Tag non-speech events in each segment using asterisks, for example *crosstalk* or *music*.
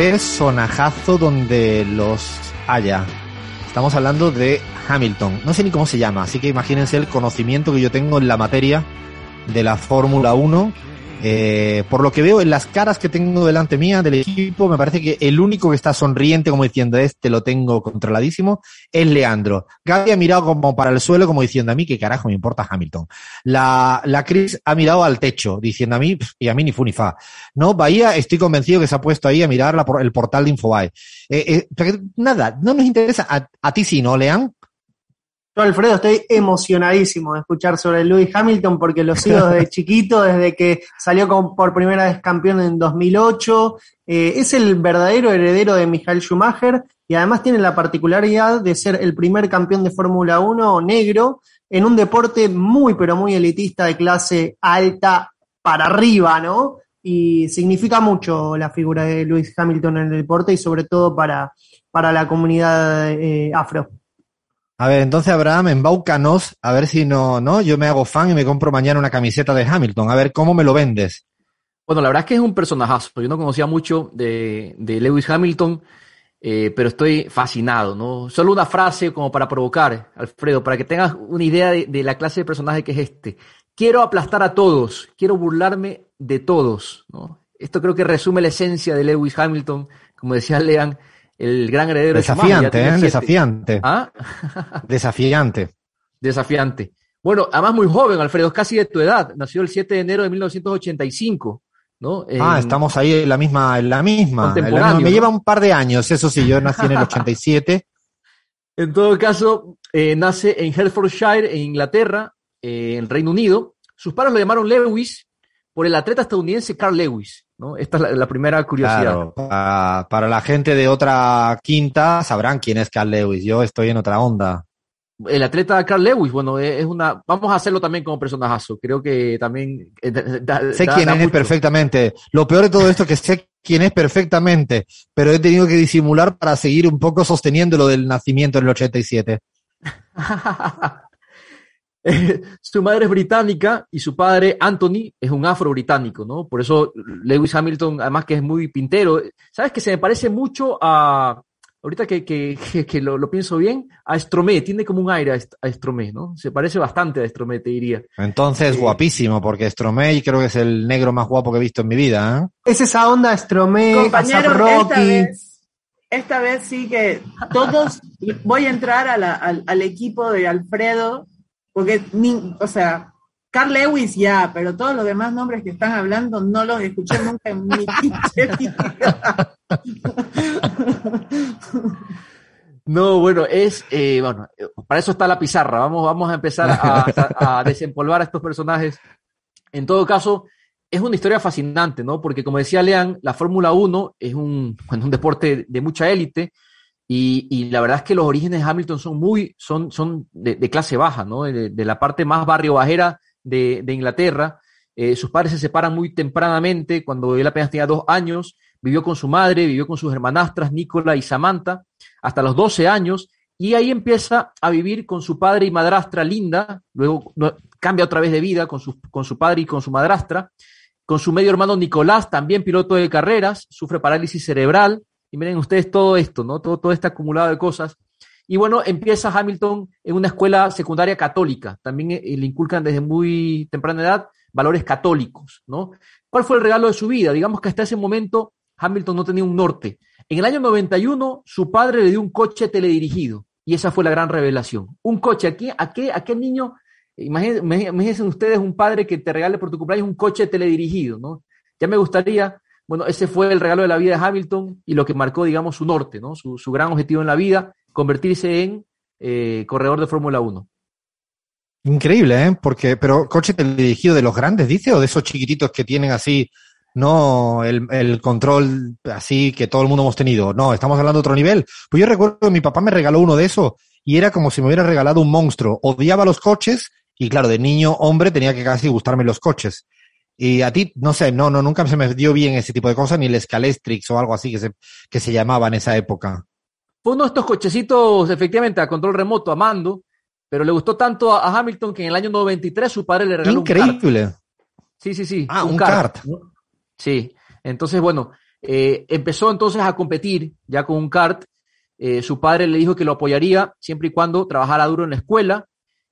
personajazo donde los haya. Estamos hablando de Hamilton. No sé ni cómo se llama, así que imagínense el conocimiento que yo tengo en la materia de la Fórmula 1 eh, por lo que veo en las caras que tengo delante mía del equipo, me parece que el único que está sonriente, como diciendo, este lo tengo controladísimo, es Leandro. Gaby ha mirado como para el suelo, como diciendo, a mí qué carajo me importa Hamilton. La, la Chris ha mirado al techo, diciendo a mí, y a mí ni fu ni fa. No, Bahía, estoy convencido que se ha puesto ahí a mirar el portal de Infobae. Eh, eh, nada, no nos interesa. A, a ti sí, ¿no, Lean? Yo, Alfredo, estoy emocionadísimo de escuchar sobre Lewis Hamilton porque lo sigo desde *laughs* chiquito, desde que salió por primera vez campeón en 2008. Eh, es el verdadero heredero de Michael Schumacher y además tiene la particularidad de ser el primer campeón de Fórmula 1 negro en un deporte muy, pero muy elitista de clase alta para arriba, ¿no? Y significa mucho la figura de Lewis Hamilton en el deporte y sobre todo para, para la comunidad eh, afro. A ver, entonces Abraham, embaucanos, a ver si no, no, yo me hago fan y me compro mañana una camiseta de Hamilton, a ver cómo me lo vendes. Bueno, la verdad es que es un personajazo. Yo no conocía mucho de, Lewis Hamilton, eh, pero estoy fascinado, ¿no? Solo una frase como para provocar, Alfredo, para que tengas una idea de, de la clase de personaje que es este. Quiero aplastar a todos, quiero burlarme de todos, ¿no? Esto creo que resume la esencia de Lewis Hamilton, como decía Lean, el gran heredero desafiante, de ¿eh? Desafiante. ¿Ah? *laughs* desafiante. Desafiante. Bueno, además muy joven, Alfredo, es casi de tu edad. Nació el 7 de enero de 1985. ¿no? ah, estamos ahí en la misma, en la misma. me lleva un par de años, eso sí, yo nací en el 87. *laughs* en todo caso, eh, nace en Hertfordshire, en Inglaterra, eh, en Reino Unido. Sus padres lo llamaron Lewis por el atleta estadounidense Carl Lewis. ¿No? Esta es la, primera curiosidad. para, la gente de otra quinta sabrán quién es Carl Lewis. Yo estoy en otra onda. El atleta Carl Lewis, bueno, es una. Vamos a hacerlo también como personajazo. Creo que también. Eh, sé quién es perfectamente. Lo peor de todo esto es que sé quién es perfectamente, pero he tenido que disimular para seguir un poco sosteniendo lo del nacimiento en el 87. *laughs* *laughs* su madre es británica y su padre, Anthony, es un afro-británico, ¿no? Por eso Lewis Hamilton, además que es muy pintero, ¿sabes? Que se me parece mucho a, ahorita que, que, que lo, pienso bien, a Stromé, tiene como un aire a, Stromé, ¿no? Se parece bastante a Stromé, te diría. Entonces, eh, guapísimo, porque Stromé creo que es el negro más guapo que he visto en mi vida, ¿eh? Es esa onda Stromé, Rocky. Esta vez, esta vez sí que todos, voy a entrar al, al equipo de Alfredo porque, o sea, Carl Lewis ya, pero todos los demás nombres que están hablando no los escuché nunca en mi. *laughs* No, bueno, es, eh, bueno, para eso está la pizarra. Vamos, vamos a empezar a, desempolvar a estos personajes. En todo caso, es una historia fascinante, ¿no? Porque como decía Lean, la Fórmula 1 es un, un deporte de mucha élite, y, la verdad es que los orígenes de Hamilton son muy, son, son de, clase baja, ¿no? De, la parte más barrio bajera de, Inglaterra. Eh, sus padres se separan muy tempranamente, cuando él apenas tenía dos años. Vivió con su madre, vivió con sus hermanastras, Nicola y Samantha, hasta los 12 años. Y ahí empieza a vivir con su padre y madrastra Linda. Luego cambia otra vez de vida con su, con su padre y con su madrastra. Con su medio hermano Nicolás, también piloto de carreras, sufre parálisis cerebral y miren ustedes todo esto, ¿no? Todo, todo este acumulado de cosas. Y bueno, empieza Hamilton en una escuela secundaria católica. También eh, le inculcan desde muy temprana edad valores católicos, ¿no? ¿Cuál fue el regalo de su vida? Digamos que hasta ese momento Hamilton no tenía un norte. En el año 91, su padre le dio un coche teledirigido. Y esa fue la gran revelación. Un coche. ¿A qué, a qué, a qué niño? Imagínense, imagínense ustedes un padre que te regale por tu cumpleaños un coche teledirigido, ¿no? Ya me gustaría bueno, ese fue el regalo de la vida de Hamilton y lo que marcó, digamos, su norte, ¿no? Su, gran objetivo en la vida, convertirse en eh, corredor de Fórmula 1. Increíble, ¿eh? Porque, pero coche dirigido de los grandes, dice, o de esos chiquititos que tienen así, no el, el, control así que todo el mundo hemos tenido. No, estamos hablando de otro nivel. Pues yo recuerdo que mi papá me regaló uno de esos y era como si me hubiera regalado un monstruo. Odiaba los coches y claro, de niño hombre tenía que casi gustarme los coches. Y a ti, no sé, no, no, nunca se me dio bien ese tipo de cosas, ni el Scalestrix o algo así que se, que se llamaba en esa época. Fue uno de estos cochecitos, efectivamente, a control remoto, a mando, pero le gustó tanto a, Hamilton que en el año 93 su padre le regaló Increíble. un kart. Sí, sí, sí. Ah, un, kart. Sí. Entonces, bueno, Eh, empezó entonces a competir ya con un kart. Eh, su padre le dijo que lo apoyaría siempre y cuando trabajara duro en la escuela.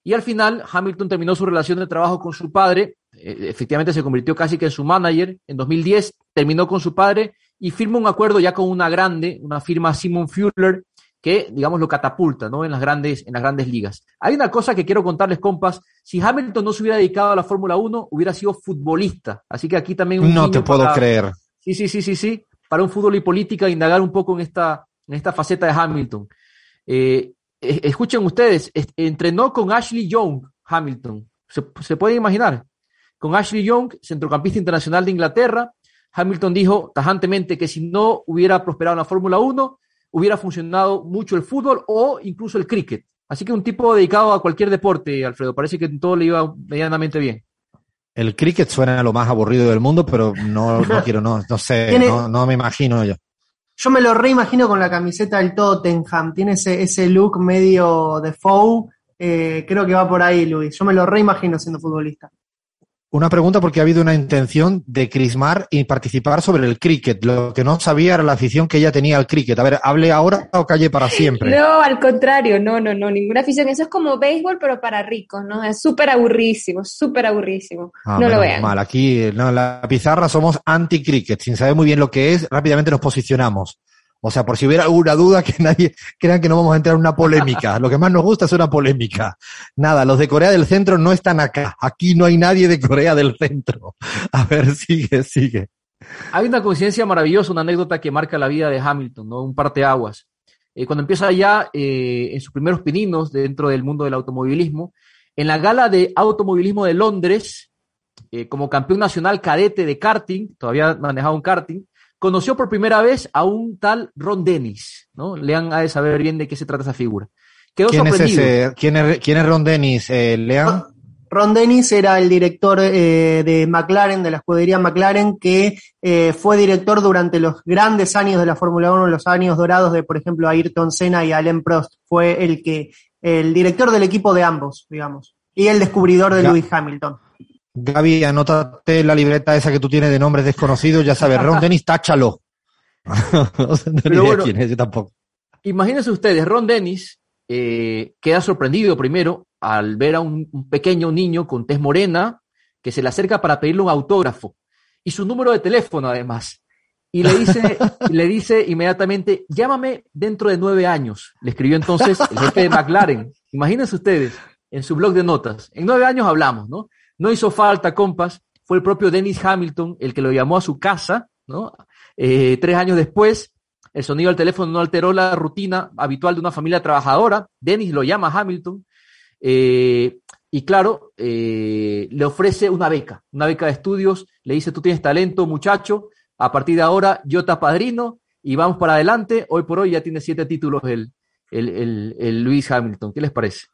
Y al final, Hamilton terminó su relación de trabajo con su padre. Eh, efectivamente, se convirtió casi que en su manager. En 2010 terminó con su padre y firma un acuerdo ya con una grande, una firma Simon Fuller, que, digamos, lo catapulta, ¿no? En las grandes, en las grandes ligas. Hay una cosa que quiero contarles, compas. Si Hamilton no se hubiera dedicado a la Fórmula 1, hubiera sido futbolista. Así que aquí también... Un no te puedo creer. Sí, sí, sí, sí, sí. Para un fútbol y política, indagar un poco en esta, en esta faceta de Hamilton. Eh, escuchen ustedes, entrenó con Ashley Young, Hamilton. ¿Se, se pueden imaginar? Con Ashley Young, centrocampista internacional de Inglaterra, Hamilton dijo tajantemente que si no hubiera prosperado en la Fórmula 1, hubiera funcionado mucho el fútbol o incluso el cricket. Así que un tipo dedicado a cualquier deporte, Alfredo. Parece que todo le iba medianamente bien. El cricket suena a lo más aburrido del mundo, pero no, no *laughs* quiero, no, no sé, no, no, me imagino yo. Yo me lo reimagino con la camiseta del Tottenham. Tiene ese, ese look medio de faux. Eh, creo que va por ahí, Luis. Yo me lo reimagino siendo futbolista. Una pregunta porque ha habido una intención de Crismar y participar sobre el cricket. Lo que no sabía era la afición que ella tenía al cricket. A ver, ¿hable ahora o calle para siempre? No, al contrario, no, no, no, ninguna afición. Eso es como béisbol, pero para ricos, ¿no? Es súper aburrísimo, súper aburrísimo. Ah, no lo vean. Mal, aquí no, en la pizarra somos anti-cricket. Sin saber muy bien lo que es, rápidamente nos posicionamos. O sea, por si hubiera alguna duda, que nadie crean que no vamos a entrar en una polémica. Lo que más nos gusta es una polémica. Nada, los de Corea del Centro no están acá. Aquí no hay nadie de Corea del Centro. A ver, sigue, sigue. Hay una coincidencia maravillosa, una anécdota que marca la vida de Hamilton, ¿no? Un parteaguas. Eh, cuando empieza ya eh, en sus primeros pininos dentro del mundo del automovilismo, en la gala de automovilismo de Londres, eh, como campeón nacional cadete de karting, todavía manejaba un karting, conoció por primera vez a un tal Ron Dennis, ¿no? Lean ha de saber bien de qué se trata esa figura. Quedó ¿Quién es ese? ¿Quién es, quién es Ron Dennis? Eh, Lean. Ron Dennis era el director eh, de McLaren, de la escudería McLaren, que eh, fue director durante los grandes años de la Fórmula 1, los años dorados de, por ejemplo, Ayrton Senna y Alain Prost. Fue el que, el director del equipo de ambos, digamos. Y el descubridor de Lewis Hamilton. Gaby, anótate la libreta esa que tú tienes de nombres desconocidos, ya sabes, Ron Dennis, táchalo. *laughs* no sé quién es, tampoco. Imagínense ustedes, Ron Dennis eh, queda sorprendido primero al ver a un, pequeño niño con tez morena que se le acerca para pedirle un autógrafo y su número de teléfono además. Y le dice, *laughs* le dice inmediatamente, llámame dentro de nueve años. Le escribió entonces el jefe de McLaren. Imagínense ustedes, en su blog de notas. En nueve años hablamos, ¿no? No hizo falta, compas. Fue el propio Dennis Hamilton el que lo llamó a su casa, ¿no? Eh, tres años después, el sonido del teléfono no alteró la rutina habitual de una familia trabajadora. Dennis lo llama Hamilton eh, y claro, eh, le ofrece una beca, una beca de estudios. Le dice, tú tienes talento, muchacho. A partir de ahora yo te apadrino y vamos para adelante. Hoy por hoy ya tiene siete títulos el, el, el Luis Hamilton. ¿Qué les parece?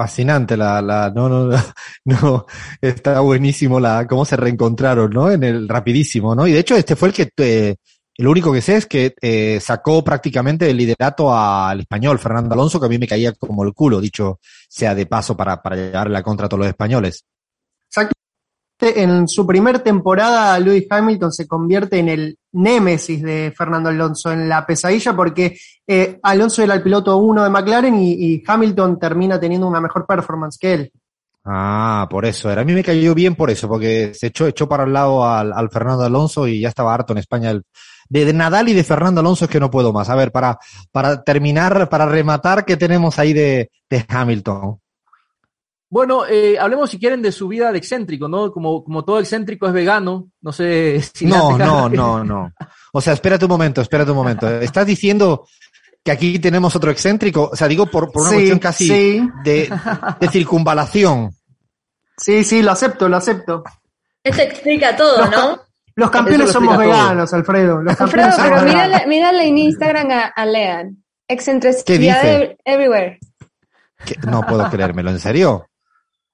Fascinante la, la, no, no, *laughs* no, está buenísimo la, cómo se reencontraron, ¿no? En el rapidísimo, ¿no? Y de hecho este fue el que, eh, el único que sé es que eh, sacó prácticamente el liderato al español, Fernando Alonso, que a mí me caía como el culo, dicho sea de paso para, para llevarle la contra a todos los españoles. En su primer temporada, Lewis Hamilton se convierte en el némesis de Fernando Alonso, en la pesadilla, porque eh, Alonso era el piloto uno de McLaren y, Hamilton termina teniendo una mejor performance que él. Ah, por eso era. A mí me cayó bien por eso, porque se echó, echó para el lado al, Fernando Alonso y ya estaba harto en España. de, Nadal y de Fernando Alonso es que no puedo más. A ver, para, para terminar, para rematar, ¿qué tenemos ahí de, de Hamilton? Bueno, eh, hablemos si quieren de su vida de excéntrico, ¿no? Como, como todo excéntrico es vegano, no sé *laughs* si... No, no, no, no. O sea, espérate un momento, espérate un momento. ¿Estás diciendo que aquí tenemos otro excéntrico? O sea, digo por, por una cuestión casi de, de circunvalación. Sí, sí, lo acepto, lo acepto. Esto explica todo, ¿no? Los campeones somos veganos, Alfredo. Los Alfredo, pero mírale, mírale, en Instagram a, a Lean. Excentricidad everywhere. No puedo creérmelo, ¿en serio?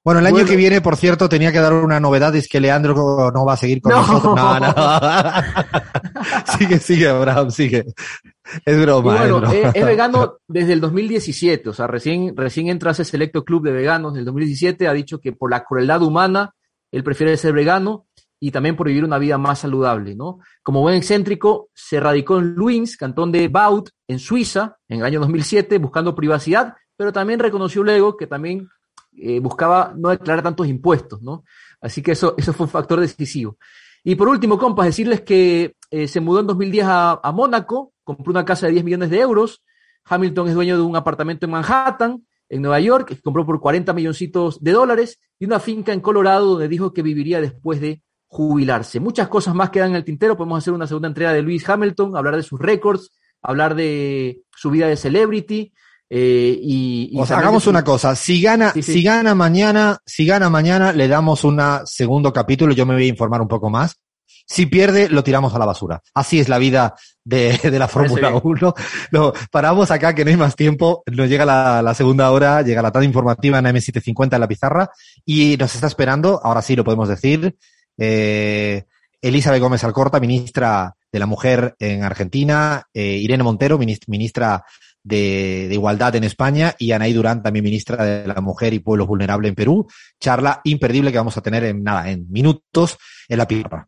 Bueno, el año que viene, por cierto, tenía que dar una novedad, es que Leandro no va a seguir con nosotros. No, no. *laughs* sigue, sigue, Abraham, sigue. Es broma. bueno, es, vegano desde el 2017, o sea, recién, recién entra a ese selecto club de veganos del 2017, ha dicho que por la crueldad humana, él prefiere ser vegano y también por vivir una vida más saludable, ¿no? Como buen excéntrico, se radicó en Luins, cantón de Baut, en Suiza, en el año 2007, buscando privacidad, pero también reconoció luego que también eh, buscaba no declarar tantos impuestos, ¿no? Así que eso, eso fue un factor decisivo. Y por último, compas, decirles que eh, se mudó en 2010 a, a Mónaco, compró una casa de 10 millones de euros. Hamilton es dueño de un apartamento en Manhattan, en Nueva York, que compró por 40 milloncitos de dólares, y una finca en Colorado donde dijo que viviría después de jubilarse. Muchas cosas más quedan en el tintero. Podemos hacer una segunda entrega de Lewis Hamilton, hablar de sus récords, hablar de su vida de celebrity. Eh, y, y O sea, también hagamos una cosa. Si gana, Sí, sí. si gana mañana, si gana mañana, le damos un segundo capítulo. Yo me voy a informar un poco más. Si pierde, lo tiramos a la basura. Así es la vida de, *laughs* de la Fórmula bien. 1. No, paramos acá que no hay más tiempo. Nos llega la, la segunda hora, llega la tarde informativa en M750 en la pizarra y nos está esperando, ahora sí lo podemos decir, eh, Elizabeth Gómez Alcorta, ministra de la Mujer en Argentina, eh, Irene Montero, minis- ministra de, de Igualdad en España, y Anaí Durán, también ministra de la Mujer y Pueblos Vulnerables en Perú. Charla imperdible que vamos a tener en nada, en minutos en la pizarra.